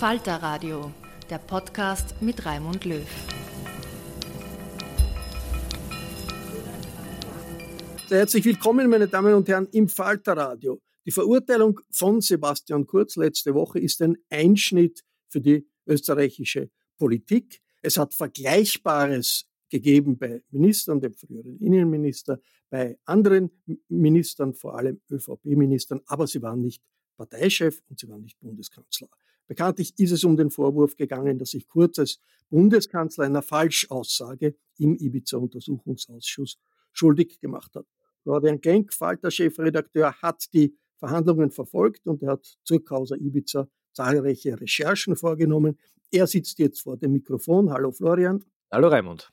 Falter Radio, der Podcast mit Raimund Löw. Herzlich willkommen, meine Damen und Herren, im Falter Radio. Die Verurteilung von Sebastian Kurz letzte Woche ist ein Einschnitt für die österreichische Politik. Es hat Vergleichbares gegeben bei Ministern, dem früheren Innenminister, bei anderen Ministern, vor allem ÖVP-Ministern, aber sie waren nicht Parteichef und sie waren nicht Bundeskanzler. Bekanntlich ist es um den Vorwurf gegangen, dass sich Kurz als Bundeskanzler einer Falschaussage im Ibiza-Untersuchungsausschuss schuldig gemacht hat. Florian Genk, Falter-Chefredakteur, hat die Verhandlungen verfolgt und er hat zur Causa Ibiza zahlreiche Recherchen vorgenommen. Er sitzt jetzt vor dem Mikrofon. Hallo Florian. Hallo Raimund.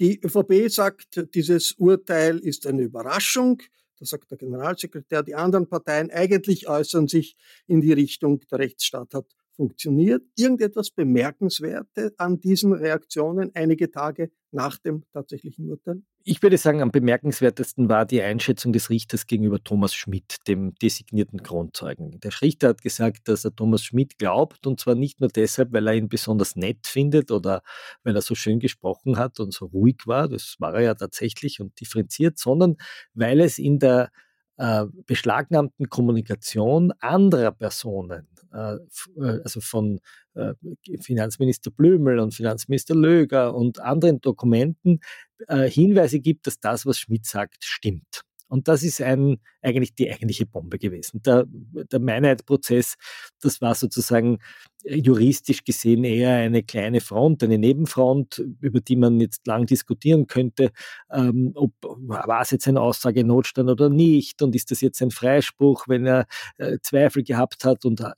Die ÖVP sagt, dieses Urteil ist eine Überraschung. Das sagt der Generalsekretär. Die anderen Parteien eigentlich äußern sich in die Richtung, der Rechtsstaat hat funktioniert. Irgendetwas Bemerkenswertes an diesen Reaktionen einige Tage nach dem tatsächlichen Urteil? Ich würde sagen, am bemerkenswertesten war die Einschätzung des Richters gegenüber Thomas Schmidt, dem designierten Kronzeugen. Der Richter hat gesagt, dass er Thomas Schmidt glaubt und zwar nicht nur deshalb, weil er ihn besonders nett findet oder weil er so schön gesprochen hat und so ruhig war, das war er ja tatsächlich und differenziert, sondern weil es in der äh, beschlagnahmten Kommunikation anderer Personen, also von äh, Finanzminister Blümel und Finanzminister Löger und anderen Dokumenten, äh, Hinweise gibt, dass das, was Schmidt sagt, stimmt. Und das ist ein, eigentlich die eigentliche Bombe gewesen. Der, der Meinheitsprozess, das war sozusagen juristisch gesehen eher eine kleine Front, eine Nebenfront, über die man jetzt lang diskutieren könnte, ähm, ob war es jetzt ein Aussagenotstand oder nicht und ist das jetzt ein Freispruch, wenn er äh, Zweifel gehabt hat und äh,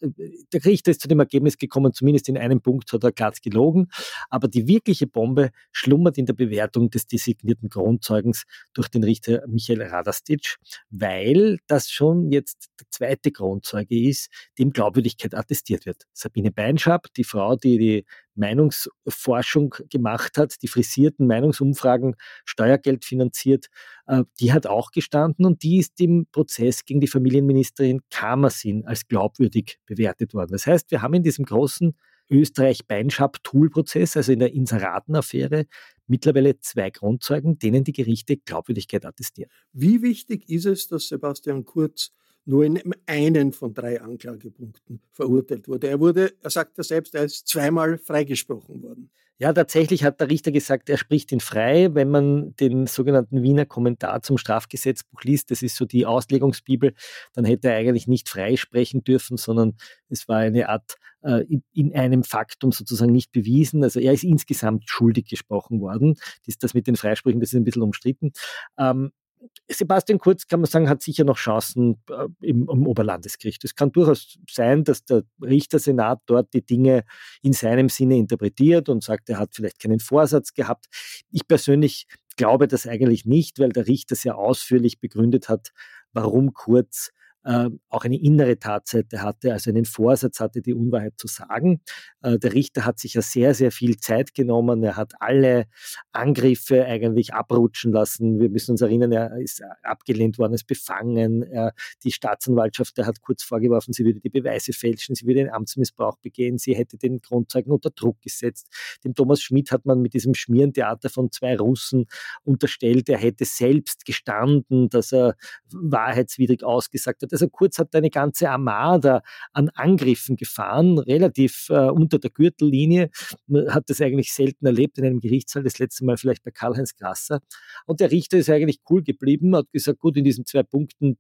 der Richter ist zu dem Ergebnis gekommen, zumindest in einem Punkt hat er glatt gelogen, aber die wirkliche Bombe schlummert in der Bewertung des designierten Grundzeugens durch den Richter Michael Radastic, weil das schon jetzt der zweite Grundzeuge ist, dem Glaubwürdigkeit attestiert wird. Sabine Sabine Beinschab, die Frau, die die Meinungsforschung gemacht hat, die frisierten Meinungsumfragen, Steuergeld finanziert, äh, die hat auch gestanden und die ist im Prozess gegen die Familienministerin Kamersin als glaubwürdig bewertet worden. Das heißt, wir haben in diesem großen Österreich-Beinschab-Tool-Prozess, also in der Inseraten-Affäre, mittlerweile zwei Grundzeugen, denen die Gerichte Glaubwürdigkeit attestieren. Wie wichtig ist es, dass Sebastian Kurz nur in einen von drei Anklagepunkten verurteilt wurde. Er wurde, er sagt ja selbst, er ist zweimal freigesprochen worden. Ja, tatsächlich hat der Richter gesagt, er spricht ihn frei. Wenn man den sogenannten Wiener Kommentar zum Strafgesetzbuch liest, das ist so die Auslegungsbibel, dann hätte er eigentlich nicht frei sprechen dürfen, sondern es war eine Art äh, in einem Faktum sozusagen nicht bewiesen. Also er ist insgesamt schuldig gesprochen worden. Das, das mit den Freisprüchen, das ist ein bisschen umstritten. Ähm, Sebastian Kurz, kann man sagen, hat sicher noch Chancen äh, im, im, Oberlandesgericht. Es kann durchaus sein, dass der Richtersenat dort die Dinge in seinem Sinne interpretiert und sagt, er hat vielleicht keinen Vorsatz gehabt. Ich persönlich glaube das eigentlich nicht, weil der Richter sehr ausführlich begründet hat, warum Kurz äh, auch eine innere Tatseite hatte, also einen Vorsatz hatte, die Unwahrheit zu sagen. Äh, der Richter hat sich ja sehr, sehr viel Zeit genommen. Er hat alle Angriffe eigentlich abrutschen lassen. Wir müssen uns erinnern, er ist abgelehnt worden, ist befangen. Die Staatsanwaltschaft, der hat kurz vorgeworfen, sie würde die Beweise fälschen, sie würde einen Amtsmissbrauch begehen, sie hätte den Grundzeugen unter Druck gesetzt. Dem Thomas Schmidt hat man mit diesem Schmierentheater von zwei Russen unterstellt, er hätte selbst gestanden, dass er wahrheitswidrig ausgesagt hat also Kurz hat eine ganze Armada an Angriffen gefahren, relativ äh, unter der Gürtellinie. Man hat das eigentlich selten erlebt in einem Gerichtssaal, das letzte Mal vielleicht bei Karl-Heinz Grasser. Und der Richter ist eigentlich cool geblieben, hat gesagt, gut, in diesen zwei Punkten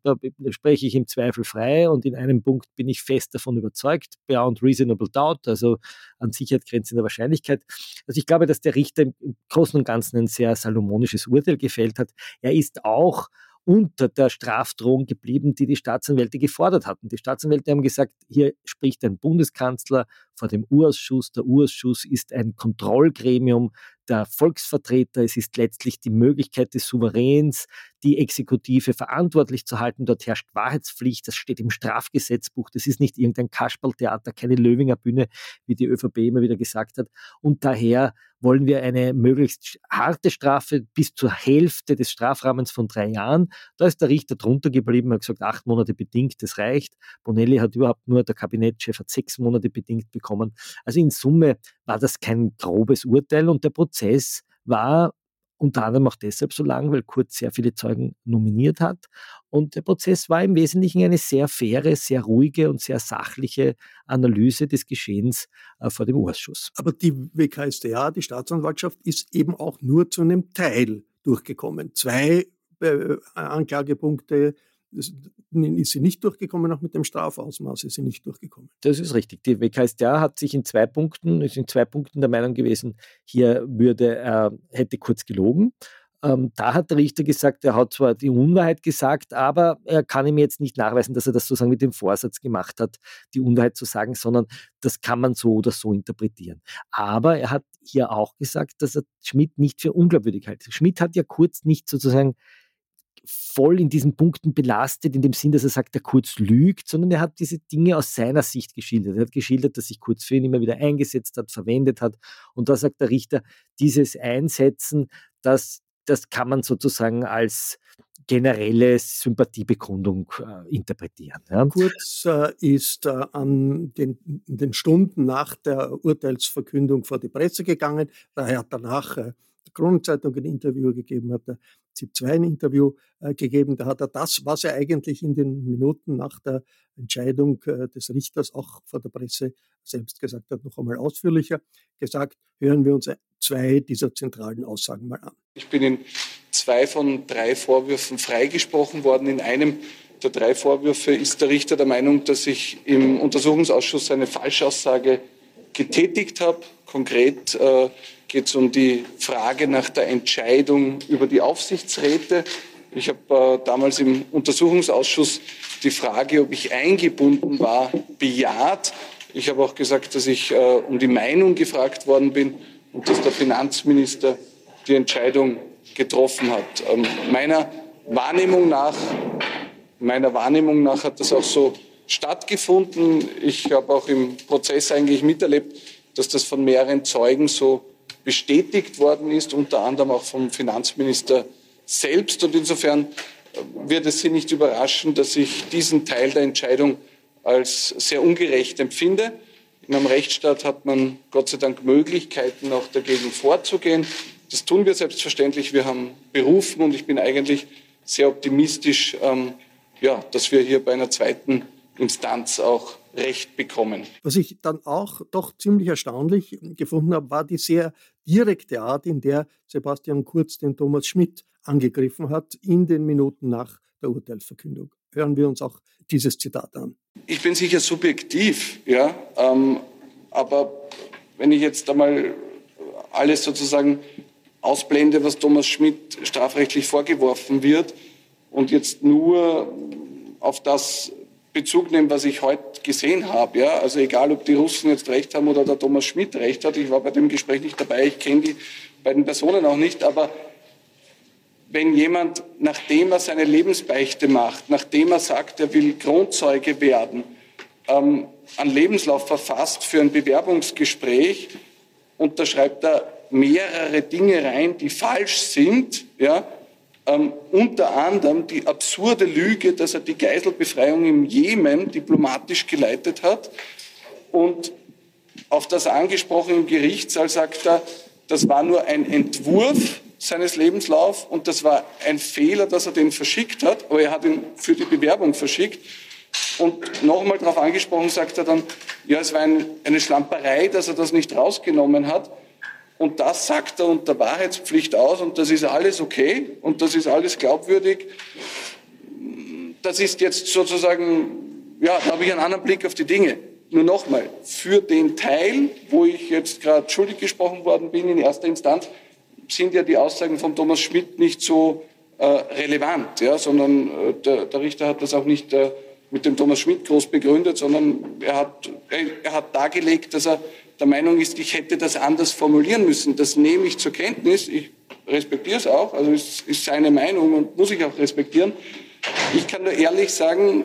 spreche ich im Zweifel frei und in einem Punkt bin ich fest davon überzeugt, beyond reasonable doubt, also an Sicherheit grenzender Wahrscheinlichkeit. Also ich glaube, dass der Richter im Großen und Ganzen ein sehr salomonisches Urteil gefällt hat. Er ist auch unter der Strafdrohung geblieben, die die Staatsanwälte gefordert hatten. Die Staatsanwälte haben gesagt, hier spricht ein Bundeskanzler vor dem Urausschuss. Der Urausschuss ist ein Kontrollgremium der Volksvertreter. Es ist letztlich die Möglichkeit des Souveräns, die Exekutive verantwortlich zu halten. Dort herrscht Wahrheitspflicht. Das steht im Strafgesetzbuch. Das ist nicht irgendein Kasperltheater, keine Löwinger Bühne, wie die ÖVP immer wieder gesagt hat. Und daher wollen wir eine möglichst harte Strafe bis zur Hälfte des Strafrahmens von drei Jahren. Da ist der Richter drunter geblieben, hat gesagt, acht Monate bedingt, das reicht. Bonelli hat überhaupt nur, der Kabinettschef hat sechs Monate bedingt bekommen. Also in Summe war das kein grobes Urteil und der Prozess war unter anderem auch deshalb so lang, weil Kurz sehr viele Zeugen nominiert hat. Und der Prozess war im Wesentlichen eine sehr faire, sehr ruhige und sehr sachliche Analyse des Geschehens äh, vor dem Ausschuss. Aber die WKStA, die Staatsanwaltschaft, ist eben auch nur zu einem Teil durchgekommen. Zwei äh, Anklagepunkte ist sie nicht durchgekommen, auch mit dem Strafausmaß ist sie nicht durchgekommen. Das ist richtig. Die WKStA hat sich in zwei Punkten, ist in zwei Punkten der Meinung gewesen, hier würde, äh, hätte kurz gelogen. Ähm, da hat der Richter gesagt, er hat zwar die Unwahrheit gesagt, aber er kann ihm jetzt nicht nachweisen, dass er das sozusagen mit dem Vorsatz gemacht hat, die Unwahrheit zu sagen, sondern das kann man so oder so interpretieren. Aber er hat hier auch gesagt, dass er Schmidt nicht für unglaubwürdig hält. Schmidt hat ja kurz nicht sozusagen voll in diesen Punkten belastet, in dem Sinn, dass er sagt, er Kurz lügt, sondern er hat diese Dinge aus seiner Sicht geschildert. Er hat geschildert, dass sich Kurz für ihn immer wieder eingesetzt hat, verwendet hat. Und da sagt der Richter, dieses Einsetzen, das, das kann man sozusagen als generelle Sympathiebekundung äh, interpretieren. Ja. Kurz äh, ist äh, an den, den, Stunden nach der Urteilsverkündung vor die Presse gegangen. Er hat danach äh, der Kronenzeitung ein Interview gegeben, hat der ZIP2 ein Interview äh, gegeben. Da hat er das, was er eigentlich in den Minuten nach der Entscheidung äh, des Richters auch vor der Presse selbst gesagt hat, noch einmal ausführlicher gesagt. Hören wir uns zwei dieser zentralen Aussagen mal an. Ich bin in zwei von drei Vorwürfen freigesprochen worden. In einem der drei Vorwürfe ist der Richter der Meinung, dass ich im Untersuchungsausschuss eine Falschaussage getätigt habe. Konkret äh, geht es um die Frage nach der Entscheidung über die Aufsichtsräte. Ich habe äh, damals im Untersuchungsausschuss die Frage, ob ich eingebunden war, bejaht. Ich habe auch gesagt, dass ich äh, um die Meinung gefragt worden bin und dass der Finanzminister die Entscheidung getroffen hat. Ähm, meiner Wahrnehmung nach, meiner Wahrnehmung nach hat das auch so stattgefunden. Ich habe auch im Prozess eigentlich miterlebt, dass das von mehreren Zeugen so bestätigt worden ist, unter anderem auch vom Finanzminister selbst. Und insofern äh, wird es Sie nicht überraschen, dass ich diesen Teil der Entscheidung als sehr ungerecht empfinde. In einem Rechtsstaat hat man Gott sei Dank Möglichkeiten, auch dagegen vorzugehen. Das tun wir selbstverständlich. Wir haben berufen und ich bin eigentlich sehr optimistisch, ähm, ja, dass wir hier bei einer zweiten Instanz auch Recht bekommen. Was ich dann auch doch ziemlich erstaunlich gefunden habe, war die sehr direkte Art, in der Sebastian Kurz den Thomas Schmidt angegriffen hat in den Minuten nach der Urteilsverkündung. Hören wir uns auch dieses Zitat an. Ich bin sicher subjektiv, ja, ähm, aber wenn ich jetzt einmal alles sozusagen ausblende, was Thomas Schmidt strafrechtlich vorgeworfen wird und jetzt nur auf das Bezug nehme, was ich heute gesehen habe. Ja? Also egal, ob die Russen jetzt recht haben oder der Thomas Schmidt recht hat. Ich war bei dem Gespräch nicht dabei, ich kenne die beiden Personen auch nicht. Aber wenn jemand, nachdem er seine Lebensbeichte macht, nachdem er sagt, er will Grundzeuge werden, ähm, einen Lebenslauf verfasst für ein Bewerbungsgespräch, und da schreibt er mehrere Dinge rein, die falsch sind, ja, ähm, unter anderem die absurde Lüge, dass er die Geiselbefreiung im Jemen diplomatisch geleitet hat. Und auf das angesprochen im Gerichtssaal sagt er, das war nur ein Entwurf seines Lebenslaufs und das war ein Fehler, dass er den verschickt hat, aber er hat ihn für die Bewerbung verschickt. Und nochmal darauf angesprochen sagt er dann, ja, es war ein, eine Schlamperei, dass er das nicht rausgenommen hat. Und das sagt er unter Wahrheitspflicht aus und das ist alles okay und das ist alles glaubwürdig. Das ist jetzt sozusagen, ja, da habe ich einen anderen Blick auf die Dinge. Nur nochmal, für den Teil, wo ich jetzt gerade schuldig gesprochen worden bin in erster Instanz, sind ja die Aussagen von Thomas Schmidt nicht so äh, relevant, ja, sondern äh, der, der, Richter hat das auch nicht äh, mit dem Thomas Schmidt groß begründet, sondern er hat, er hat dargelegt, dass er der Meinung ist, ich hätte das anders formulieren müssen. Das nehme ich zur Kenntnis. Ich respektiere es auch. Also es ist seine Meinung und muss ich auch respektieren. Ich kann nur ehrlich sagen,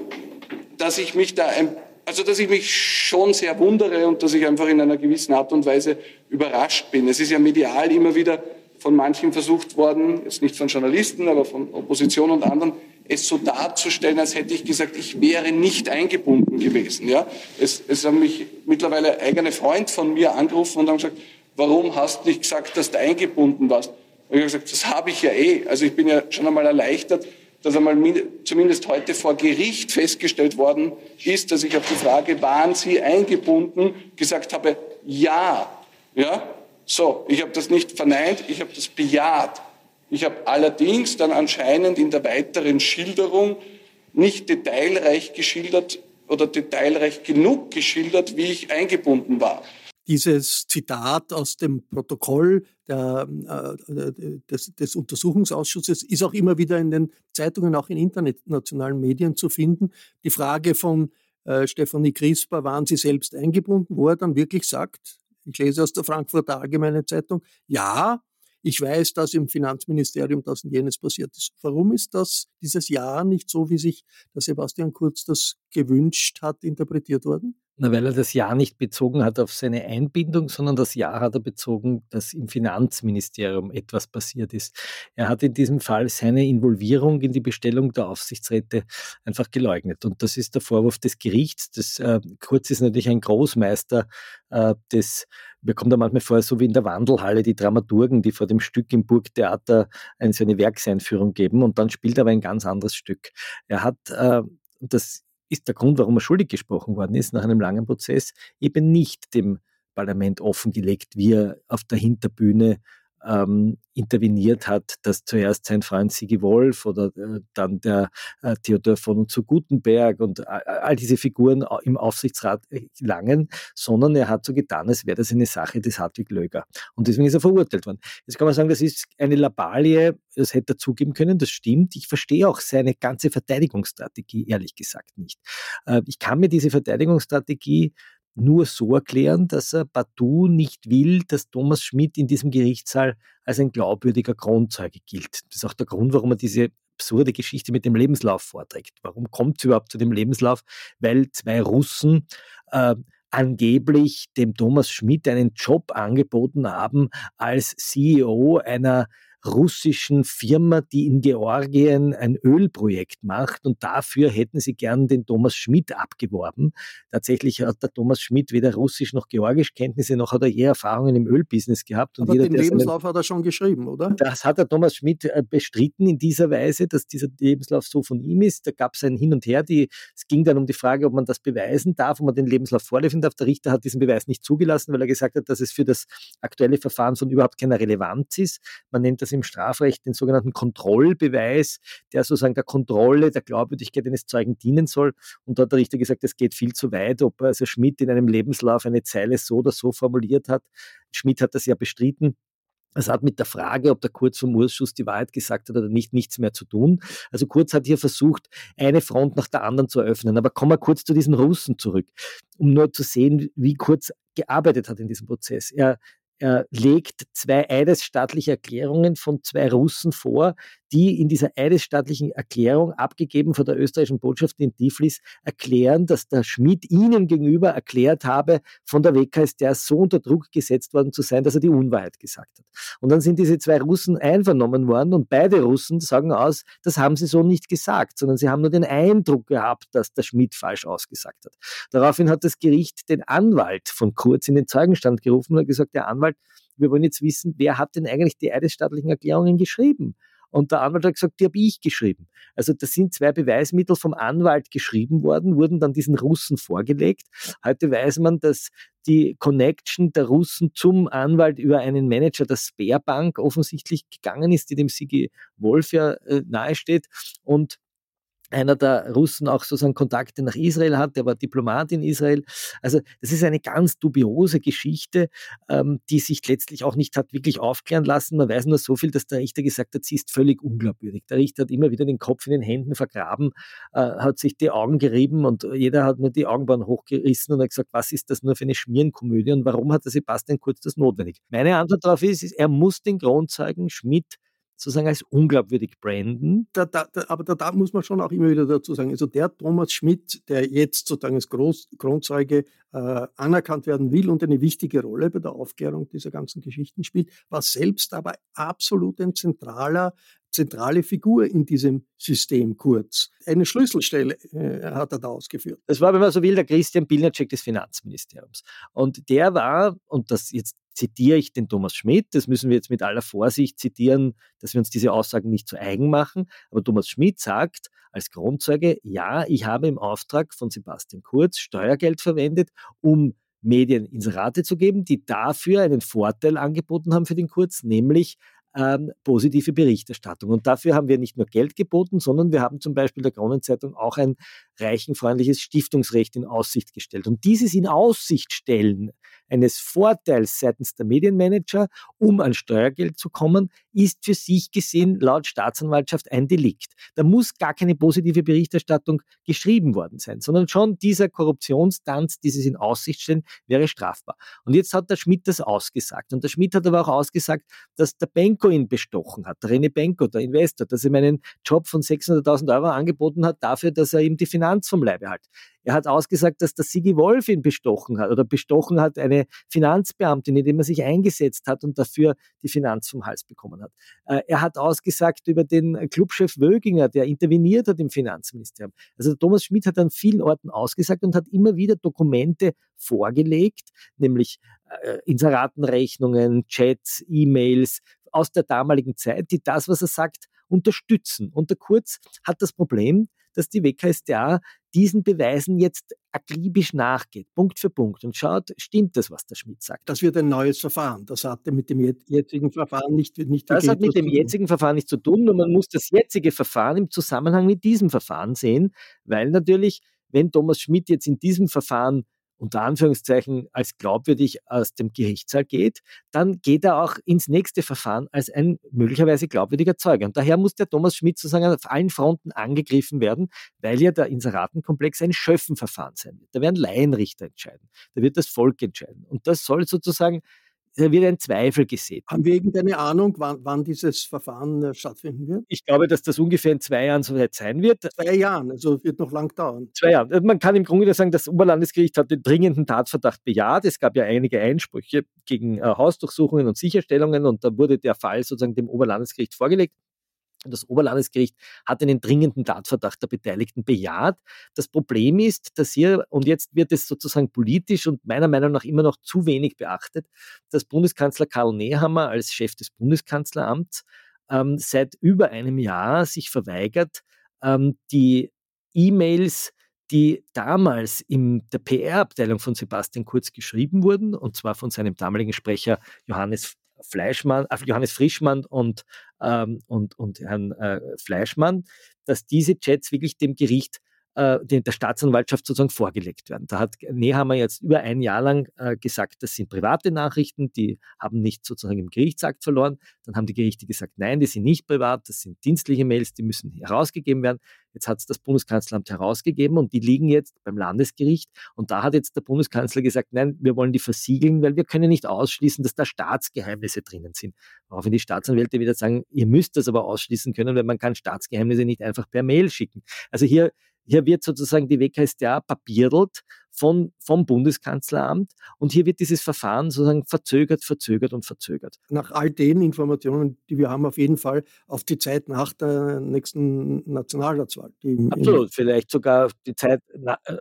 dass ich mich da ein, also dass ich mich schon sehr wundere und dass ich einfach in einer gewissen Art und Weise überrascht bin. Es ist ja medial immer wieder von manchen versucht worden, jetzt nicht von Journalisten, aber von Opposition und anderen, es so darzustellen, als hätte ich gesagt, ich wäre nicht eingebunden gewesen. Ja? Es, es haben mich mittlerweile eigene Freund von mir angerufen und haben gesagt, warum hast du nicht gesagt, dass du eingebunden warst? Und ich habe gesagt, das habe ich ja eh. Also ich bin ja schon einmal erleichtert, dass einmal zumindest heute vor Gericht festgestellt worden ist, dass ich auf die Frage, waren Sie eingebunden, gesagt habe, ja. Ja? So, ich habe das nicht verneint, ich habe das bejaht. Ich habe allerdings dann anscheinend in der weiteren Schilderung nicht detailreich geschildert oder detailreich genug geschildert, wie ich eingebunden war. Dieses Zitat aus dem Protokoll der, äh, des, des, Untersuchungsausschusses ist auch immer wieder in den Zeitungen, auch in internationalen Medien zu finden. Die Frage von äh, Stefanie Crisper, waren Sie selbst eingebunden, wo er dann wirklich sagt, ich lese aus der Frankfurter Allgemeinen Zeitung, ja, ich weiß, dass im Finanzministerium das und jenes passiert ist. Warum ist das dieses Jahr nicht so, wie sich der Sebastian Kurz das gewünscht hat, interpretiert worden? Na, weil er das Jahr nicht bezogen hat auf seine Einbindung, sondern das Jahr hat er bezogen, dass im Finanzministerium etwas passiert ist. Er hat in diesem Fall seine Involvierung in die Bestellung der Aufsichtsräte einfach geleugnet. Und das ist der Vorwurf des Gerichts. Das, äh, Kurz ist natürlich ein Großmeister äh, des mir kommt da manchmal vor, so wie in der Wandelhalle die Dramaturgen, die vor dem Stück im Burgtheater eine, so eine Werkseinführung geben und dann spielt er aber ein ganz anderes Stück. Er hat, äh, das ist der Grund, warum er schuldig gesprochen worden ist nach einem langen Prozess, eben nicht dem Parlament offengelegt, wie er auf der Hinterbühne ähm, interveniert hat, dass zuerst sein Freund Sigi Wolf oder äh, dann der äh, Theodor von und zu Gutenberg und äh, all diese Figuren im Aufsichtsrat äh, langen, sondern er hat so getan, als wäre das eine Sache des Hartwig Löger. Und deswegen ist er verurteilt worden. Jetzt kann man sagen, das ist eine Labalie, das hätte er zugeben können, das stimmt. Ich verstehe auch seine ganze Verteidigungsstrategie, ehrlich gesagt nicht. Äh, ich kann mir diese Verteidigungsstrategie nur so erklären, dass er partout nicht will, dass Thomas Schmidt in diesem Gerichtssaal als ein glaubwürdiger Kronzeuge gilt. Das ist auch der Grund, warum er diese absurde Geschichte mit dem Lebenslauf vorträgt. Warum kommt es überhaupt zu dem Lebenslauf? Weil zwei Russen äh, angeblich dem Thomas Schmidt einen Job angeboten haben als CEO einer russischen Firma, die in Georgien ein Ölprojekt macht und dafür hätten sie gern den Thomas Schmidt abgeworben. Tatsächlich hat der Thomas Schmidt weder Russisch noch Georgisch Kenntnisse, noch hat er eher Erfahrungen im Ölbusiness gehabt. Und Aber jeder, den Lebenslauf seinen, hat er schon geschrieben, oder? Das hat der Thomas Schmidt äh, bestritten in dieser Weise, dass dieser Lebenslauf so von ihm ist. Da gab es ein Hin und Her. Die, es ging dann um die Frage, ob man das beweisen darf, ob man den Lebenslauf vorlesen darf. Der Richter hat diesen Beweis nicht zugelassen, weil er gesagt hat, dass es für das aktuelle Verfahren von überhaupt keiner Relevanz ist. Man nennt das im Strafrecht den sogenannten Kontrollbeweis, der sozusagen der Kontrolle, der Glaubwürdigkeit eines Zeugen dienen soll. Und da hat der Richter gesagt, es geht viel zu weit, ob also Schmidt in einem Lebenslauf eine Zeile so oder so formuliert hat. Schmidt hat das ja bestritten. Es hat mit der Frage, ob der Kurz vom Ausschuss die Wahrheit gesagt hat oder nicht, nichts mehr zu tun. Also Kurz hat hier versucht, eine Front nach der anderen zu eröffnen. Aber kommen wir kurz zu diesen Russen zurück, um nur zu sehen, wie Kurz gearbeitet hat in diesem Prozess. Er er legt zwei eidesstaatliche Erklärungen von zwei Russen vor, die in dieser eidesstaatlichen Erklärung, abgegeben von der österreichischen Botschaft in Tiflis, erklären, dass der Schmidt ihnen gegenüber erklärt habe, von der WKStR so unter Druck gesetzt worden zu sein, dass er die Unwahrheit gesagt hat. Und dann sind diese zwei Russen einvernommen worden und beide Russen sagen aus, das haben sie so nicht gesagt, sondern sie haben nur den Eindruck gehabt, dass der Schmidt falsch ausgesagt hat. Daraufhin hat das Gericht den Anwalt von Kurz in den Zeugenstand gerufen und hat gesagt, der Anwalt, wir wollen jetzt wissen, wer hat denn eigentlich die eidesstaatlichen Erklärungen geschrieben? Und der Anwalt hat gesagt, die habe ich geschrieben. Also das sind zwei Beweismittel vom Anwalt geschrieben worden, wurden dann diesen Russen vorgelegt. Heute weiß man, dass die Connection der Russen zum Anwalt über einen Manager der Sperrbank offensichtlich gegangen ist, die dem Sigi Wolf ja äh, nahesteht. Und einer der Russen auch sozusagen Kontakte nach Israel hat, der war Diplomat in Israel. Also das ist eine ganz dubiose Geschichte, ähm, die sich letztlich auch nicht hat wirklich aufklären lassen. Man weiß nur so viel, dass der Richter gesagt hat, sie ist völlig unglaubwürdig. Der Richter hat immer wieder den Kopf in den Händen vergraben, äh, hat sich die Augen gerieben und jeder hat nur die Augenbrauen hochgerissen und hat gesagt, was ist das nur für eine Schmierenkomödie und warum hat der Sebastian Kurz das notwendig? Meine Antwort darauf ist, ist er muss den Kronzeugen Schmidt sozusagen als unglaubwürdig branden. Da, da, da, aber da, muss man schon auch immer wieder dazu sagen, also der Thomas Schmidt, der jetzt sozusagen als Groß, Kronzeuge äh, anerkannt werden will und eine wichtige Rolle bei der Aufklärung dieser ganzen Geschichten spielt, war selbst aber absolut ein zentraler zentrale Figur in diesem System kurz. Eine Schlüsselstelle äh, hat er da ausgeführt. Das war, wenn man so will, der Christian Pilnacek des Finanzministeriums. Und der war, und das jetzt zitiere ich den Thomas Schmidt, das müssen wir jetzt mit aller Vorsicht zitieren, dass wir uns diese Aussagen nicht zu eigen machen, aber Thomas Schmidt sagt als Grundzeuge, ja, ich habe im Auftrag von Sebastian Kurz Steuergeld verwendet, um Medien ins Rate zu geben, die dafür einen Vorteil angeboten haben für den Kurz, nämlich ähm, positive Berichterstattung. Und dafür haben wir nicht nur Geld geboten, sondern wir haben zum Beispiel der Kronenzeitung auch ein reichenfreundliches Stiftungsrecht in Aussicht gestellt. Und dieses in Aussicht stellen eines Vorteils seitens der Medienmanager, um an Steuergeld zu kommen, ist für sich gesehen laut Staatsanwaltschaft ein Delikt. Da muss gar keine positive Berichterstattung geschrieben worden sein, sondern schon dieser Korruptionstanz, dieses in Aussicht stellen, wäre strafbar. Und jetzt hat der Schmidt das ausgesagt. Und der Schmidt hat aber auch ausgesagt, dass der Benko ihn bestochen hat, der René Benko, der Investor, dass er ihm einen Job von 600.000 Euro angeboten hat dafür, dass er ihm die Finanz vom Leibe hält. Er hat ausgesagt, dass der Sigi Wolf ihn bestochen hat oder bestochen hat eine Finanzbeamtin, indem er sich eingesetzt hat und dafür die Finanz vom Hals bekommen hat. Äh, er hat ausgesagt über den Clubchef Wöginger, der interveniert hat im Finanzministerium. Also Thomas Schmidt hat an vielen Orten ausgesagt und hat immer wieder Dokumente vorgelegt, nämlich äh, Inseratenrechnungen, Chats, E-Mails aus der damaligen Zeit, die das, was er sagt, unterstützen. Und der Kurz hat das Problem, dass die WKStA diesen Beweisen jetzt akribisch nachgeht, Punkt für Punkt und schaut, stimmt das, was der Schmidt sagt. Das wird ein neues Verfahren. Das hatte mit dem jetzigen Verfahren nicht, nicht Das hat mit dem jetzigen Verfahren nichts zu tun und man muss das jetzige Verfahren im Zusammenhang mit diesem Verfahren sehen, weil natürlich, wenn Thomas Schmidt jetzt in diesem Verfahren unter Anführungszeichen als glaubwürdig aus dem Gerichtssaal geht, dann geht er auch ins nächste Verfahren als ein möglicherweise glaubwürdiger Zeuge. Und daher muss der Thomas Schmidt sozusagen auf allen Fronten angegriffen werden, weil ja der Inseratenkomplex ein Schöffenverfahren sein wird. Da werden Laienrichter entscheiden. Da wird das Volk entscheiden. Und das soll sozusagen da wird ein Zweifel gesät. Haben wir irgendeine Ahnung, wann, wann dieses Verfahren äh, stattfinden wird? Ich glaube, dass das ungefähr in zwei Jahren soweit sein wird. Zwei Jahren, also wird noch lang dauern. Zwei Jahren. Also man kann im Grunde sagen, das Oberlandesgericht hat den dringenden Tatverdacht bejaht. Es gab ja einige Einsprüche gegen äh, Hausdurchsuchungen und Sicherstellungen und da wurde der Fall sozusagen dem Oberlandesgericht vorgelegt. Das Oberlandesgericht hat einen dringenden Tatverdacht der Beteiligten bejaht. Das Problem ist, dass hier, und jetzt wird es sozusagen politisch und meiner Meinung nach immer noch zu wenig beachtet, dass Bundeskanzler Karl Nehammer als Chef des Bundeskanzleramts ähm, seit über einem Jahr sich verweigert, ähm, die E-Mails, die damals in der PR-Abteilung von Sebastian Kurz geschrieben wurden, und zwar von seinem damaligen Sprecher Johannes Fleischmann, äh, Johannes Frischmann und, ähm, und, und Herrn äh, Fleischmann, dass diese Chats wirklich dem Gericht äh, der Staatsanwaltschaft sozusagen vorgelegt werden. Da hat Nehammer jetzt über ein Jahr lang äh, gesagt, das sind private Nachrichten, die haben nicht sozusagen im Gerichtsakt verloren. Dann haben die Gerichte gesagt, nein, die sind nicht privat, das sind dienstliche Mails, die müssen herausgegeben werden. Jetzt hat es das Bundeskanzleramt herausgegeben und die liegen jetzt beim Landesgericht. Und da hat jetzt der Bundeskanzler gesagt, nein, wir wollen die versiegeln, weil wir können nicht ausschließen, dass da Staatsgeheimnisse drinnen sind. Woraufhin die Staatsanwälte wieder sagen, ihr müsst das aber ausschließen können, weil man kann Staatsgeheimnisse nicht einfach per Mail schicken. Also hier hier wird sozusagen die WKStA papiertelt von, vom Bundeskanzleramt und hier wird dieses Verfahren sozusagen verzögert, verzögert und verzögert. Nach all den Informationen, die wir haben, auf jeden Fall auf die Zeit nach der nächsten Nationalratswahl. Absolut, vielleicht sogar die Zeit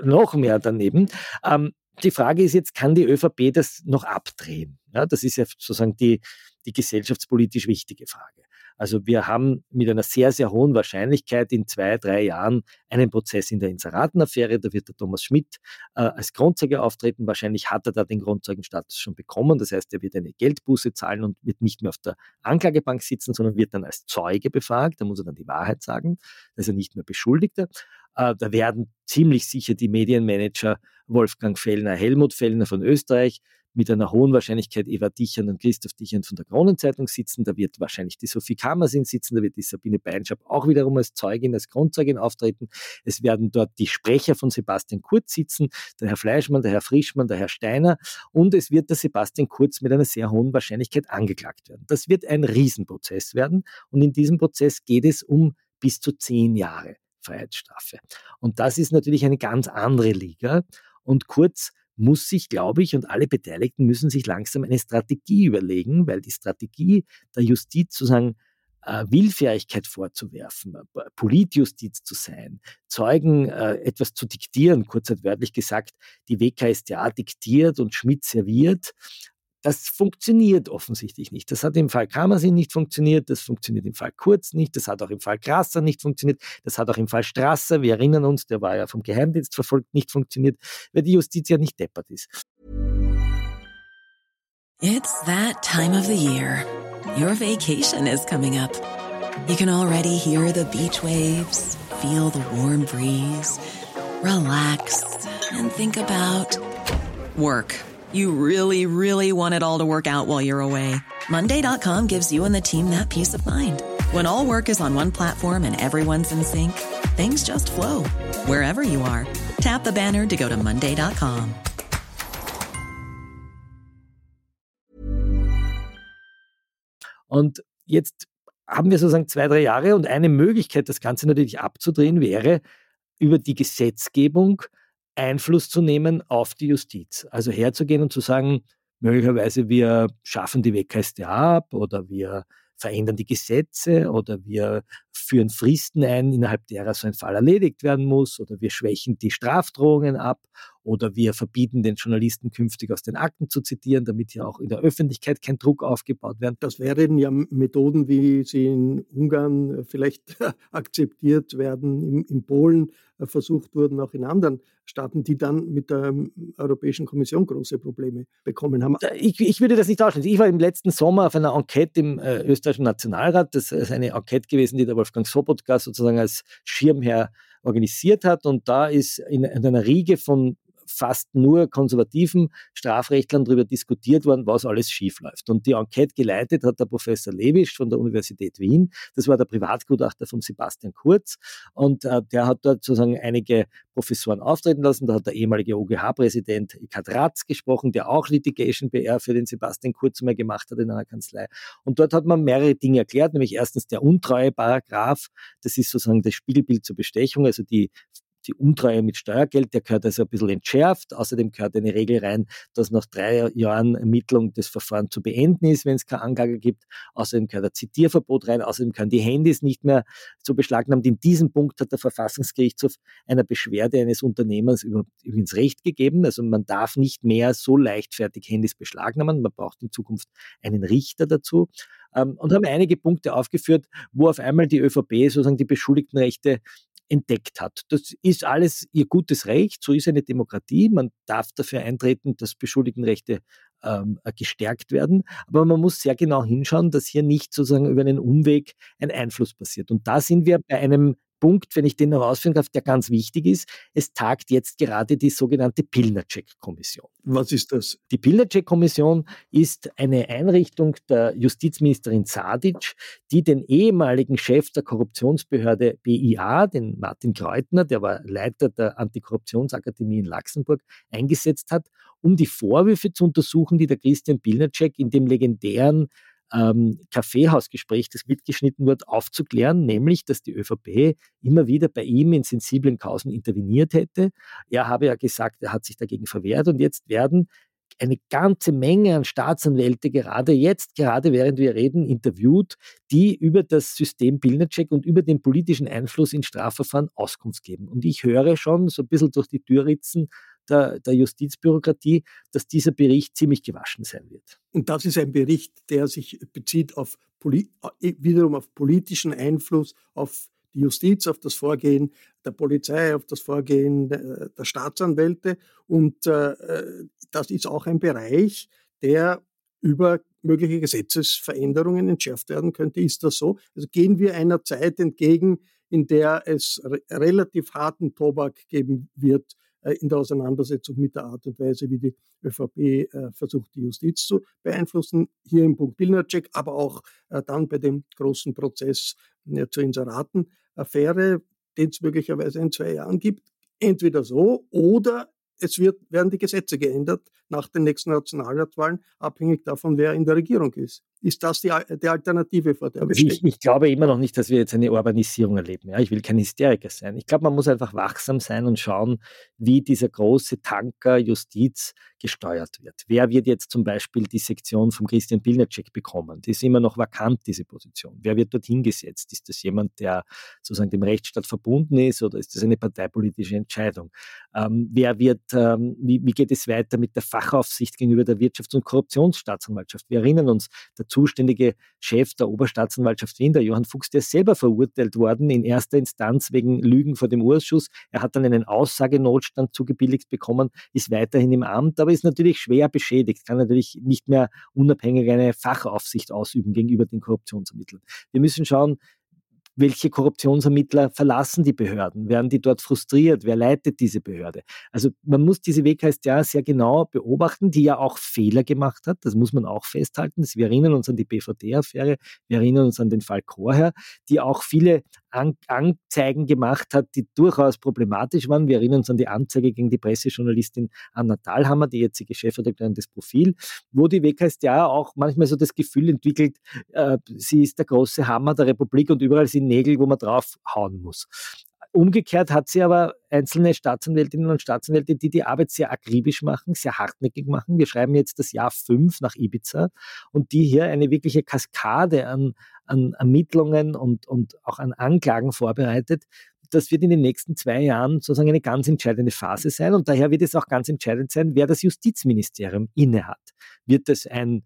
noch mehr daneben. Ähm, die Frage ist jetzt, kann die ÖVP das noch abdrehen? Ja, das ist ja sozusagen die, die gesellschaftspolitisch wichtige Frage. Also wir haben mit einer sehr, sehr hohen Wahrscheinlichkeit in zwei, drei Jahren einen Prozess in der Inseratenaffäre. Da wird der Thomas Schmidt äh, als Grundzeuge auftreten. Wahrscheinlich hat er da den Grundzeugenstatus schon bekommen. Das heißt, er wird eine Geldbuße zahlen und wird nicht mehr auf der Anklagebank sitzen, sondern wird dann als Zeuge befragt. Da muss er dann die Wahrheit sagen. Da ist er nicht mehr Beschuldigter. Äh, da werden ziemlich sicher die Medienmanager Wolfgang Fellner, Helmut Fellner von Österreich mit einer hohen Wahrscheinlichkeit Eva Dichern und Christoph Dichern von der Kronenzeitung sitzen. Da wird wahrscheinlich die Sophie Kammersin sitzen, da wird die Sabine Beinschab auch wiederum als Zeugin, als Grundzeugin auftreten. Es werden dort die Sprecher von Sebastian Kurz sitzen, der Herr Fleischmann, der Herr Frischmann, der Herr Steiner und es wird der Sebastian Kurz mit einer sehr hohen Wahrscheinlichkeit angeklagt werden. Das wird ein Riesenprozess werden und in diesem Prozess geht es um bis zu zehn Jahre Freiheitsstrafe. Und das ist natürlich eine ganz andere Liga. Und Kurz muss sich, glaube ich, und alle Beteiligten müssen sich langsam eine Strategie überlegen, weil die Strategie der Justiz sozusagen äh, Willfährigkeit vorzuwerfen, äh, Politjustiz zu sein, Zeugen äh, etwas zu diktieren, kurzwörtlich gesagt, die WKStA diktiert und Schmidt serviert, das funktioniert offensichtlich nicht. Das hat im Fall Kramersin nicht funktioniert, das funktioniert im Fall Kurz nicht, das hat auch im Fall Grasser nicht funktioniert, das hat auch im Fall Strasser, wir erinnern uns, der war ja vom Geheimdienst verfolgt, nicht funktioniert, weil die Justiz ja nicht deppert ist. It's that time of the year. Your vacation is coming up. You can already hear the beach waves, feel the warm breeze, relax and think about work. You really, really want it all to work out while you're away. Monday.com gives you and the team that peace of mind. When all work is on one platform and everyone's in sync, things just flow wherever you are. Tap the banner to go to Monday.com. Und jetzt haben wir sozusagen zwei, drei Jahre und eine Möglichkeit, das Ganze natürlich abzudrehen, wäre über die Gesetzgebung Einfluss zu nehmen auf die Justiz. Also herzugehen und zu sagen, möglicherweise wir schaffen die WKStA ab oder wir verändern die Gesetze oder wir führen Fristen ein, innerhalb derer so ein Fall erledigt werden muss oder wir schwächen die Strafdrohungen ab oder wir verbieten den Journalisten künftig aus den Akten zu zitieren, damit hier auch in der Öffentlichkeit kein Druck aufgebaut wird. Das wären ja Methoden, wie sie in Ungarn vielleicht akzeptiert werden, in, Polen versucht wurden, auch in anderen Staaten, die dann mit der Europäischen Kommission große Probleme bekommen haben. Ich, ich würde das nicht ausschließen. Ich war im letzten Sommer auf einer Enquete im äh, österreichischen Nationalrat. Das ist eine Enquete gewesen, die der Wolfgang Sobotka sozusagen als Schirmherr organisiert hat. Und da ist in, in einer Riege von fast nur konservativen Strafrechtlern darüber diskutiert worden, was alles schiefläuft. Und die Enquete geleitet hat der Professor Lewisch von der Universität Wien. Das war der Privatgutachter von Sebastian Kurz. Und äh, der hat dort sozusagen einige Professoren auftreten lassen. Da hat der ehemalige OGH-Präsident Eckhard Ratz gesprochen, der auch Litigation PR für den Sebastian Kurz mal gemacht hat in einer Kanzlei. Und dort hat man mehrere Dinge erklärt, nämlich erstens der Untreue-Paragraph. Das ist sozusagen das Spiegelbild zur Bestechung, also die die Untreue mit Steuergeld, der gehört also ein bisschen entschärft. Außerdem gehört eine Regel rein, dass nach drei Jahren Ermittlung das Verfahren zu beenden ist, wenn es keine Anklage gibt. Außerdem gehört ein Zitierverbot rein. Außerdem können die Handys nicht mehr so beschlagnahmen. In diesem Punkt hat der Verfassungsgerichtshof einer Beschwerde eines Unternehmens übrigens Recht gegeben. Also man darf nicht mehr so leichtfertig Handys beschlagnahmen. Man braucht in Zukunft einen Richter dazu ähm, und haben einige Punkte aufgeführt, wo auf einmal die ÖVP sozusagen die Beschuldigtenrechte entdeckt hat. Das ist alles ihr gutes Recht, so ist eine Demokratie. Man darf dafür eintreten, dass Beschuldigtenrechte ähm, gestärkt werden. Aber man muss sehr genau hinschauen, dass hier nicht sozusagen über einen Umweg ein Einfluss passiert. Und da sind wir bei einem Punkt, wenn ich den noch ausführen darf, der ganz wichtig ist. Es tagt jetzt gerade die sogenannte Pilnacek-Kommission. Was ist das? Die Pilnacek-Kommission ist eine Einrichtung der Justizministerin Sadic, die den ehemaligen Chef der Korruptionsbehörde BIA, den Martin Kreutner, der war Leiter der Antikorruptionsakademie in Luxemburg, eingesetzt hat, um die Vorwürfe zu untersuchen, die der Christian Pilnacek in dem legendären ähm, Kaffeehausgespräch, das mitgeschnitten wird, aufzuklären, nämlich, dass die ÖVP immer wieder bei ihm in sensiblen Kausen interveniert hätte. Er habe ja gesagt, er hat sich dagegen verwehrt und jetzt werden eine ganze Menge an Staatsanwälte gerade jetzt, gerade während wir reden, interviewt, die über das System Bildnercheck und über den politischen Einfluss in Strafverfahren Auskunft geben. Und ich höre schon so ein bisschen durch die Türritzen, der, der Justizbürokratie, dass dieser Bericht ziemlich gewaschen sein wird. Und das ist ein Bericht, der sich bezieht auf äh, wiederum auf politischen Einfluss, auf die Justiz, auf das Vorgehen der Polizei, auf das Vorgehen der Staatsanwälte. Und äh, das ist auch ein Bereich, der über mögliche Gesetzesveränderungen entschärft werden könnte. Ist das so? Also gehen wir einer Zeit entgegen, in der es relativ harten Tobak geben wird äh, in der Auseinandersetzung mit der Art und Weise, wie die ÖVP äh, versucht, die Justiz zu beeinflussen. Hier im Punkt Pilnacek, aber auch äh, dann bei dem großen Prozess zur Inseratenaffäre, den es möglicherweise in zwei Jahren gibt. Entweder so oder es wird, werden die Gesetze geändert nach den nächsten Nationalratswahlen, abhängig davon, wer in der Regierung ist. Ist das die, die Alternative, vor der wir stehen? Ich, ich, glaube immer noch nicht, dass wir jetzt eine Urbanisierung erleben. Ja? Ich will kein Hysteriker sein. Ich glaube, man muss einfach wachsam sein und schauen, wie dieser große Tanker Justiz gesteuert wird. Wer wird jetzt zum Beispiel die Sektion von Christian Pilnacek bekommen? Die ist immer noch vakant, diese Position. Wer wird dorthin gesetzt? Ist das jemand, der sozusagen dem Rechtsstaat verbunden ist oder ist das eine parteipolitische Entscheidung? Ähm, wer wird, ähm, wie, wie geht es weiter mit der Fachaufsicht gegenüber der Wirtschafts- und Korruptionsstaatsanwaltschaft? Wir erinnern uns, der zuständige Chef der Oberstaatsanwaltschaft Wien, der Johann Fuchs, der ist selber verurteilt worden in erster Instanz wegen Lügen vor dem Urschuss. Er hat dann einen Aussagenotstand zugebilligt bekommen, ist weiterhin im Amt, aber ist natürlich schwer beschädigt, kann natürlich nicht mehr unabhängig eine Fachaufsicht ausüben gegenüber den Korruptionsermittlern. Wir müssen schauen, welche Korruptionsermittler verlassen die Behörden? Werden die dort frustriert? Wer leitet diese Behörde? Also man muss diese WKStA sehr genau beobachten, die ja auch Fehler gemacht hat. Das muss man auch festhalten. Wir erinnern uns an die BVD-Affäre, wir erinnern uns an den Fall Chorherr, die auch viele an Anzeigen gemacht hat, die durchaus problematisch waren. Wir erinnern uns an die Anzeige gegen die Pressejournalistin Anna Thalhammer, die jetzige Chefredakteurin des Profil, wo die WKStA auch manchmal so das Gefühl entwickelt, äh, sie ist der große Hammer der Republik und überall sind Nägel, wo man draufhauen muss. Umgekehrt hat sie aber einzelne Staatsanwältinnen und Staatsanwälte, die die Arbeit sehr akribisch machen, sehr hartnäckig machen. Wir schreiben jetzt das Jahr fünf nach Ibiza und die hier eine wirkliche Kaskade an, an Ermittlungen und, und auch an Anklagen vorbereitet. Das wird in den nächsten zwei Jahren sozusagen eine ganz entscheidende Phase sein und daher wird es auch ganz entscheidend sein, wer das Justizministerium innehat. Wird es ein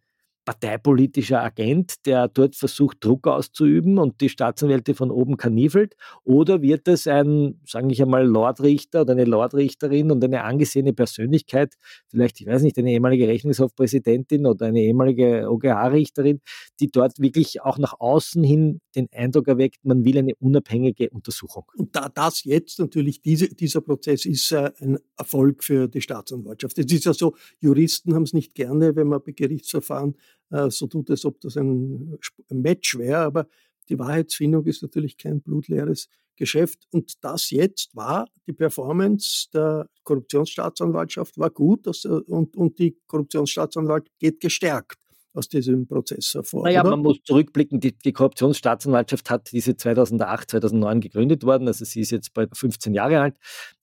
parteipolitischer Agent, der dort versucht, Druck auszuüben und die Staatsanwälte von oben kanifelt? Oder wird es ein, sage ich einmal, Lordrichter oder eine Lordrichterin und eine angesehene Persönlichkeit, vielleicht, ich weiß nicht, eine ehemalige Rechnungshofpräsidentin oder eine ehemalige OGH-Richterin, die dort wirklich auch nach außen hin den Eindruck erweckt, man will eine unabhängige Untersuchung? Und da das jetzt natürlich, diese, dieser Prozess ist äh, ein Erfolg für die Staatsanwaltschaft. Es ist ja so, Juristen haben es nicht gerne, wenn man bei Gerichtsverfahren so tut, als ob das ein, Match wäre, aber die Wahrheitsfindung ist natürlich kein blutleeres Geschäft. Und das jetzt war, die Performance der Korruptionsstaatsanwaltschaft war gut das, äh, und, und die Korruptionsstaatsanwalt geht gestärkt aus diesem Prozess hervor. Naja, oder? man muss zurückblicken, die, die, Korruptionsstaatsanwaltschaft hat diese 2008, 2009 gegründet worden, also sie ist jetzt bald 15 Jahre alt.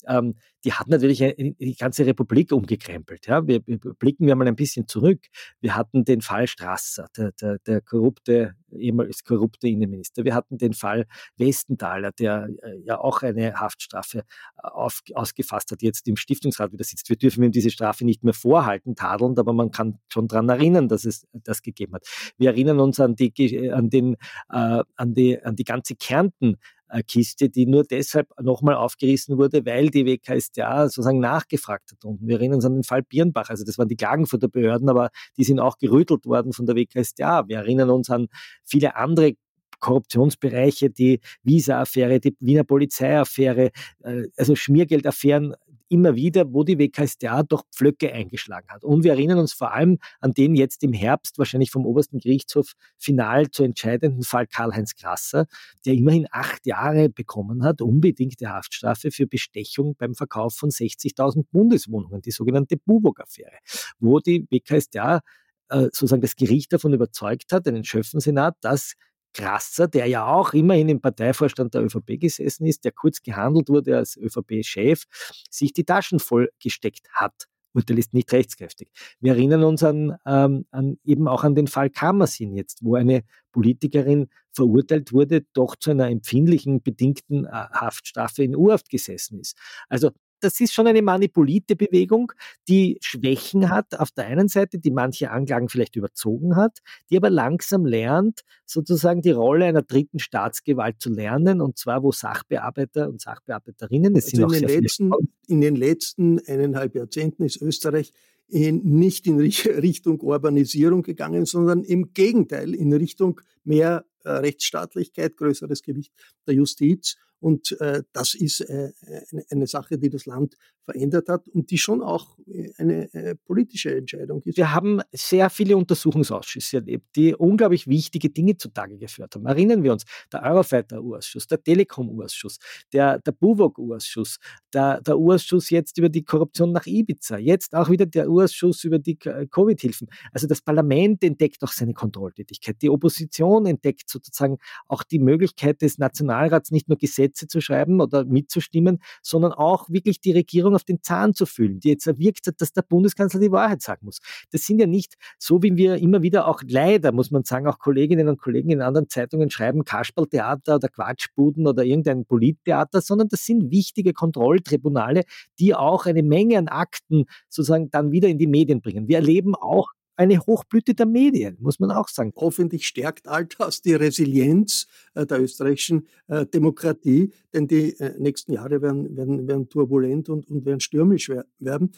Ähm, die hat natürlich die ganze Republik umgekrempelt. Ja? Wir, wir, blicken wir mal ein bisschen zurück. Wir hatten den Fall Strasser, der, der, der korrupte, ehemals korrupte Innenminister. Wir hatten den Fall Westenthaler, der äh, ja auch eine Haftstrafe äh, auf, ausgefasst hat, jetzt im Stiftungsrat wieder sitzt. Wir dürfen ihm diese Strafe nicht mehr vorhalten, tadelnd, aber man kann schon daran erinnern, dass es das gegeben hat. Wir erinnern uns an die, an den, äh, an die, an die ganze Kärnten Kiste, die nur deshalb nochmal aufgerissen wurde, weil die WKStA sozusagen nachgefragt hat. Und wir erinnern uns an den Fall Birnbach, also das waren die Klagen von der Behörden, aber die sind auch gerüttelt worden von der WKStA. Wir erinnern uns an viele andere Korruptionsbereiche, die Visa-Affäre, die Wiener Polizeiaffäre, äh, also Schmiergeldaffären immer wieder, wo die WKStA doch Pflöcke eingeschlagen hat. Und wir erinnern uns vor allem an den jetzt im Herbst wahrscheinlich vom obersten Gerichtshof final zu entscheidenden Fall Karl-Heinz Krasser, der immerhin acht Jahre bekommen hat, unbedingte Haftstrafe für Bestechung beim Verkauf von 60.000 Bundeswohnungen, die sogenannte Buburg-Affäre, wo die WKStA äh, sozusagen das Gericht davon überzeugt hat, einen Schöffensenat, dass Krasser, der ja auch immerhin im Parteivorstand der ÖVP gesessen ist, der kurz gehandelt wurde als ÖVP-Chef, sich die Taschen vollgesteckt hat. Urteil ist nicht rechtskräftig. Wir erinnern uns an, ähm, an eben auch an den Fall Kammersin jetzt, wo eine Politikerin verurteilt wurde, doch zu einer empfindlichen, bedingten äh, Haftstrafe in Urhaft gesessen ist. Also das ist schon eine manipulierte Bewegung, die Schwächen hat auf der einen Seite, die manche Anklagen vielleicht überzogen hat, die aber langsam lernt, sozusagen die Rolle einer dritten Staatsgewalt zu lernen, und zwar wo Sachbearbeiter und Sachbearbeiterinnen, es also sind auch in, den letzten, in den letzten eineinhalb Jahrzehnten ist Österreich in, nicht in Richtung Urbanisierung gegangen, sondern im Gegenteil in Richtung mehr äh, Rechtsstaatlichkeit, größeres Gewicht der Justiz und äh, das ist äh, eine, eine, Sache, die das Land verändert hat und die schon auch äh, eine äh, politische Entscheidung ist. Wir haben sehr viele Untersuchungsausschüsse erlebt, die unglaublich wichtige Dinge zutage geführt haben. Erinnern wir uns, der Eurofighter-Ausschuss, der Telekom-Ausschuss, der, der Buwok-Ausschuss, der, der Ausschuss jetzt über die Korruption nach Ibiza, jetzt auch wieder der Ausschuss über die Covid-Hilfen. Also das Parlament entdeckt auch seine Kontrolltätigkeit. Die Opposition entdeckt sozusagen auch die Möglichkeit des Nationalrats, nicht nur Gesetze zu schreiben oder mitzustimmen, sondern auch wirklich die Regierung auf den Zahn zu fühlen, die jetzt erwirkt hat, dass der Bundeskanzler die Wahrheit sagen muss. Das sind ja nicht so, wie wir immer wieder auch leider, muss man sagen, auch Kolleginnen und Kollegen in anderen Zeitungen schreiben, Kasperltheater oder Quatschbuden oder irgendein Polittheater, sondern das sind wichtige Kontrolltribunale, die auch eine Menge an Akten sozusagen dann wieder in die Medien bringen. Wir erleben auch eine Hochblüte der Medien, muss man auch sagen. Hoffentlich stärkt all das die Resilienz äh, der österreichischen äh, Demokratie, denn die äh, nächsten Jahre werden, werden, werden turbulent und, und werden stürmisch werden.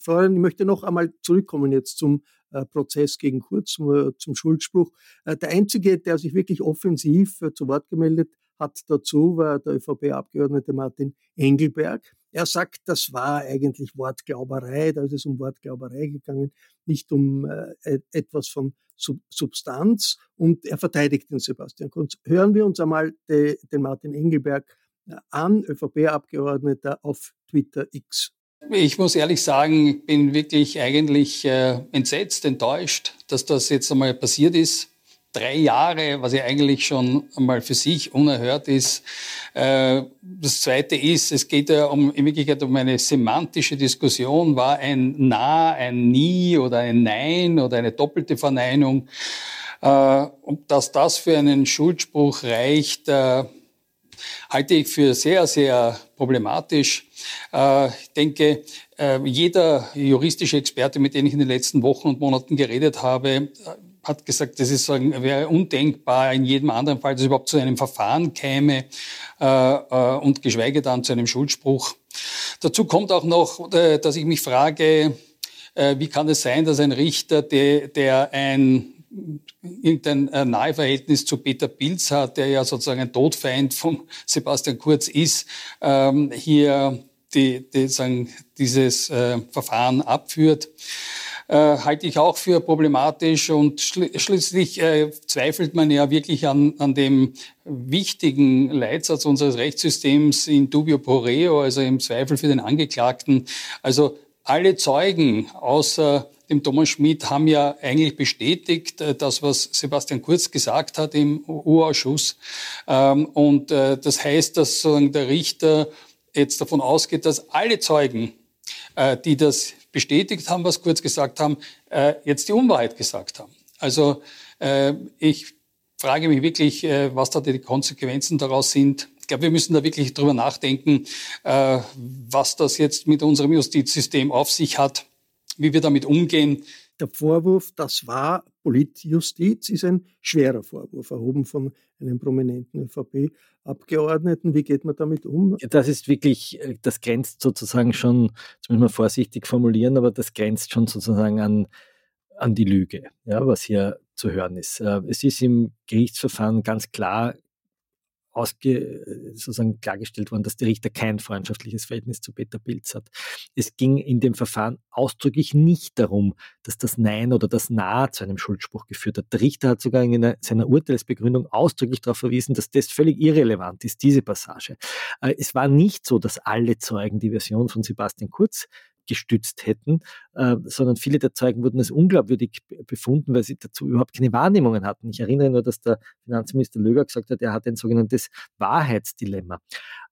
Florian, ich möchte noch einmal zurückkommen jetzt zum Prozess gegen Kurz, zum, zum Schuldspruch. Der Einzige, der sich wirklich offensiv zu Wort gemeldet hat dazu, war der ÖVP-Abgeordnete Martin Engelberg. Er sagt, das war eigentlich Wortglauberei, da ist es um Wortglauberei gegangen, nicht um äh, etwas von Sub Substanz. Und er verteidigt den Sebastian Kunz. Hören wir uns einmal de, den Martin Engelberg äh, an, ÖVP-Abgeordneter auf Twitter X. Ich muss ehrlich sagen, ich bin wirklich eigentlich äh, entsetzt, enttäuscht, dass das jetzt einmal passiert ist drei Jahre, was ja eigentlich schon einmal für sich unerhört ist. Äh, das Zweite ist, es geht ja um, in Wirklichkeit um eine semantische Diskussion. War ein Na, ein Nie oder ein Nein oder eine doppelte Verneinung? Äh, und dass das für einen Schuldspruch reicht, äh, halte ich für sehr, sehr problematisch. Ich denke, jeder juristische Experte, mit dem ich in den letzten Wochen und Monaten geredet habe, hat gesagt, das ist, sagen, wäre undenkbar in jedem anderen Fall, dass es überhaupt zu einem Verfahren käme äh, äh, und geschweige dann zu einem Schuldspruch. Dazu kommt auch noch, äh, dass ich mich frage, äh, wie kann es sein, dass ein Richter, der, der ein irgendein äh, Naheverhältnis zu Peter Pilz hat, der ja sozusagen ein Todfeind von Sebastian Kurz ist, ähm, hier die, die, sagen, dieses äh, Verfahren abführt äh, halte ich auch für problematisch und schl schließlich äh, zweifelt man ja wirklich an, an dem wichtigen Leitsatz unseres Rechtssystems in dubio pro reo, also im Zweifel für den Angeklagten. Also alle Zeugen außer dem Thomas Schmidt haben ja eigentlich bestätigt, äh, das, was Sebastian Kurz gesagt hat im U-Ausschuss. Ähm, und äh, das heißt, dass der Richter jetzt davon ausgeht, dass alle Zeugen, äh, die das bestätigt haben, was Kurz gesagt haben, äh, jetzt die Unwahrheit gesagt haben. Also äh, ich frage mich wirklich, äh, was da die Konsequenzen daraus sind. Ich glaube, wir müssen da wirklich drüber nachdenken, äh, was das jetzt mit unserem Justizsystem auf sich hat, wie wir damit umgehen. Der Vorwurf, das war Politjustiz, ist ein schwerer Vorwurf, erhoben von einem prominenten ÖVP-Abgeordneten. Wie geht man damit um? Das ist wirklich, äh, das grenzt sozusagen schon, das muss man vorsichtig formulieren, aber das grenzt schon sozusagen an, an die Lüge, ja, was hier zu hören ist. Äh, es ist im Gerichtsverfahren ganz klar ausge, sozusagen klargestellt worden, dass der Richter kein freundschaftliches Verhältnis zu Peter Pilz hat. Es ging in dem Verfahren ausdrücklich nicht darum, dass das Nein oder das Na zu einem Schuldspruch geführt hat. Der Richter hat sogar in einer, seiner Urteilsbegründung ausdrücklich darauf verwiesen, dass das völlig irrelevant ist, diese Passage. Äh, es war nicht so, dass alle Zeugen die Version von Sebastian Kurz gestützt hätten, äh, sondern viele der Zeugen wurden als unglaubwürdig befunden, weil sie dazu überhaupt keine Wahrnehmungen hatten. Ich erinnere nur, dass der Finanzminister Löger gesagt hat, er hat ein sogenanntes Wahrheitsdilemma.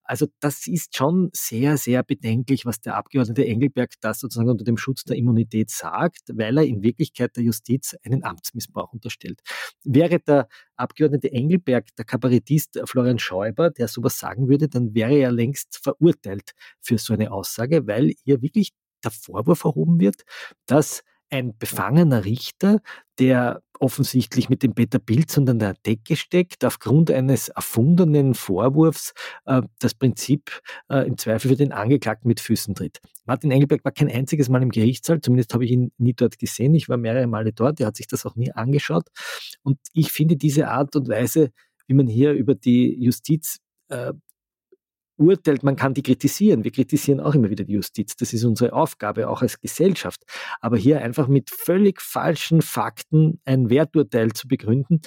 Also das ist schon sehr, sehr bedenklich, was der Abgeordnete Engelberg da sozusagen unter dem Schutz der Immunität sagt, weil er in Wirklichkeit der Justiz einen Amtsmissbrauch unterstellt. Wäre der Abgeordnete Engelberg der Kabarettist Florian Schäuber, der sowas sagen würde, dann wäre er längst verurteilt für so eine Aussage, weil hier wirklich der Vorwurf erhoben wird, dass ein befangener Richter, der offensichtlich mit dem Peter Pilz unter der Decke steckt, aufgrund eines erfundenen Vorwurfs äh, das Prinzip äh, im Zweifel für den Angeklagten mit Füßen tritt. Martin Engelberg war kein einziges Mal im Gerichtssaal, zumindest habe ich ihn nie dort gesehen. Ich war mehrere Male dort, er hat sich das auch nie angeschaut. Und ich finde diese Art und Weise, wie man hier über die Justiz äh, urteilt, man kann die kritisieren. Wir kritisieren auch immer wieder die Justiz. Das ist unsere Aufgabe, auch als Gesellschaft. Aber hier einfach mit völlig falschen Fakten ein Werturteil zu begründen,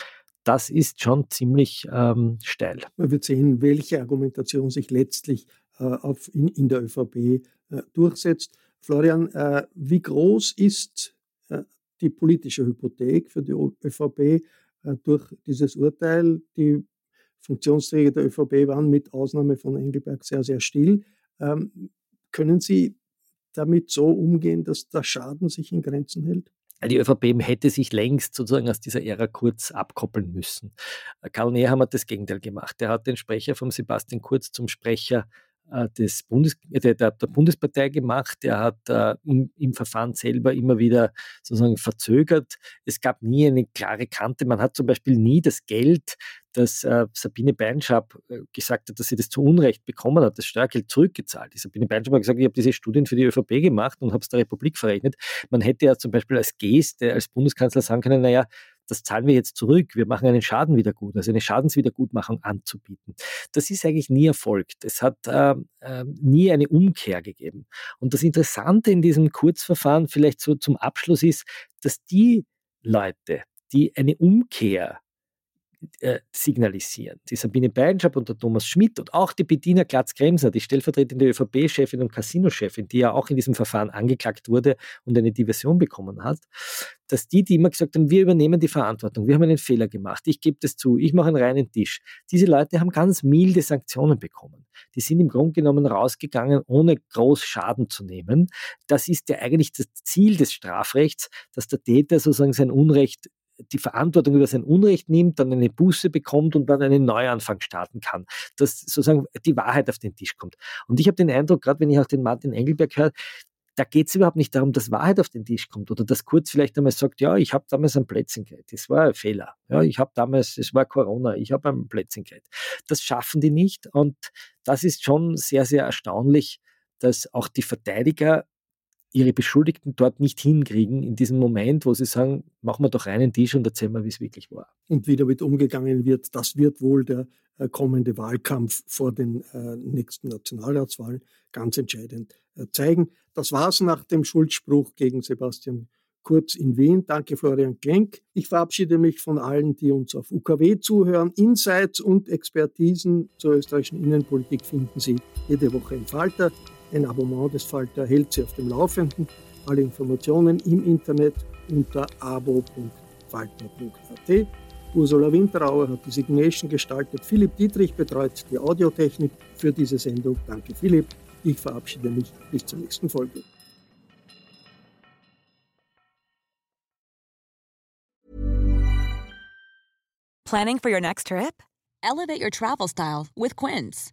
das ist schon ziemlich ähm, steil. Man wird sehen, welche Argumentation sich letztlich äh, auf, in, in, der ÖVP äh, durchsetzt. Florian, äh, wie groß ist äh, die politische Hypothek für die ÖVP äh, durch dieses Urteil? Die Funktionsträger der ÖVP waren mit Ausnahme von Engelberg sehr, sehr still. Ähm, können Sie damit so umgehen, dass der Schaden sich in Grenzen hält? Die ÖVP hätte sich längst sozusagen aus dieser Ära Kurz abkoppeln müssen. Karl Nehammer hat das Gegenteil gemacht. Er hat den Sprecher von Sebastian Kurz zum Sprecher äh, des Bundes, der, der, Bundespartei gemacht. Er hat äh, im, im, Verfahren selber immer wieder sozusagen verzögert. Es gab nie eine klare Kante. Man hat zum Beispiel nie das Geld, das äh, Sabine Beinschab äh, gesagt hat, dass sie das zu Unrecht bekommen hat, das Steuergeld zurückgezahlt. Die Sabine Beinschab hat gesagt, ich habe diese Studien für die ÖVP gemacht und habe es der Republik verrechnet. Man hätte ja zum Beispiel als Geste, als Bundeskanzler sagen können, naja, das zahlen wir jetzt zurück, wir machen einen Schaden wieder gut, also eine Schadenswiedergutmachung anzubieten. Das ist eigentlich nie erfolgt. Es hat äh, äh, nie eine Umkehr gegeben. Und das Interessante in diesem Kurzverfahren vielleicht so zum Abschluss ist, dass die Leute, die eine Umkehr äh, signalisieren. Die Sabine Beinschab und der Thomas Schmidt und auch die Bediener Glatz-Kremser, die stellvertretende ÖVP-Chefin und Casino-Chefin, die ja auch in diesem Verfahren angeklagt wurde und eine Diversion bekommen hat, dass die, die immer gesagt haben, wir übernehmen die Verantwortung, wir haben einen Fehler gemacht, ich gebe das zu, ich mache einen reinen Tisch. Diese Leute haben ganz milde Sanktionen bekommen. Die sind im Grunde genommen rausgegangen, ohne groß Schaden zu nehmen. Das ist ja eigentlich das Ziel des Strafrechts, dass der Täter sozusagen sein Unrecht die Verantwortung über sein Unrecht nimmt, dann eine Buße bekommt und dann einen Neuanfang starten kann. Dass sozusagen die Wahrheit auf den Tisch kommt. Und ich habe den Eindruck, gerade wenn ich auch den Martin Engelberg höre, da geht es überhaupt nicht darum, dass Wahrheit auf den Tisch kommt oder dass Kurz vielleicht einmal sagt, ja, ich habe damals ein Plätzchen das war ein Fehler. Ja, ich habe damals, es war Corona, ich habe ein Plätzchen. Das schaffen die nicht und das ist schon sehr, sehr erstaunlich, dass auch die Verteidiger ihre Beschuldigten dort nicht hinkriegen, in diesem Moment, wo sie sagen, machen wir doch einen Tisch und erzählen wir, wie es wirklich war. Und wie damit umgegangen wird, das wird wohl der äh, kommende Wahlkampf vor den äh, nächsten Nationalratswahlen ganz entscheidend äh, zeigen. Das war's nach dem Schuldspruch gegen Sebastian Kurz in Wien. Danke, Florian Klenk. Ich verabschiede mich von allen, die uns auf UKW zuhören. Insights und Expertisen zur österreichischen Innenpolitik finden Sie jede Woche im Falter. Ein Abonnement des Falter hält Sie auf dem Laufenden. Alle Informationen im Internet unter abo.falter.at. Ursula Winterauer hat die Signation gestaltet. Philipp Dietrich betreut die Audiotechnik für diese Sendung. Danke, Philipp. Ich verabschiede mich bis zur nächsten Folge. Planning for your next trip? Elevate your travel style with Quince.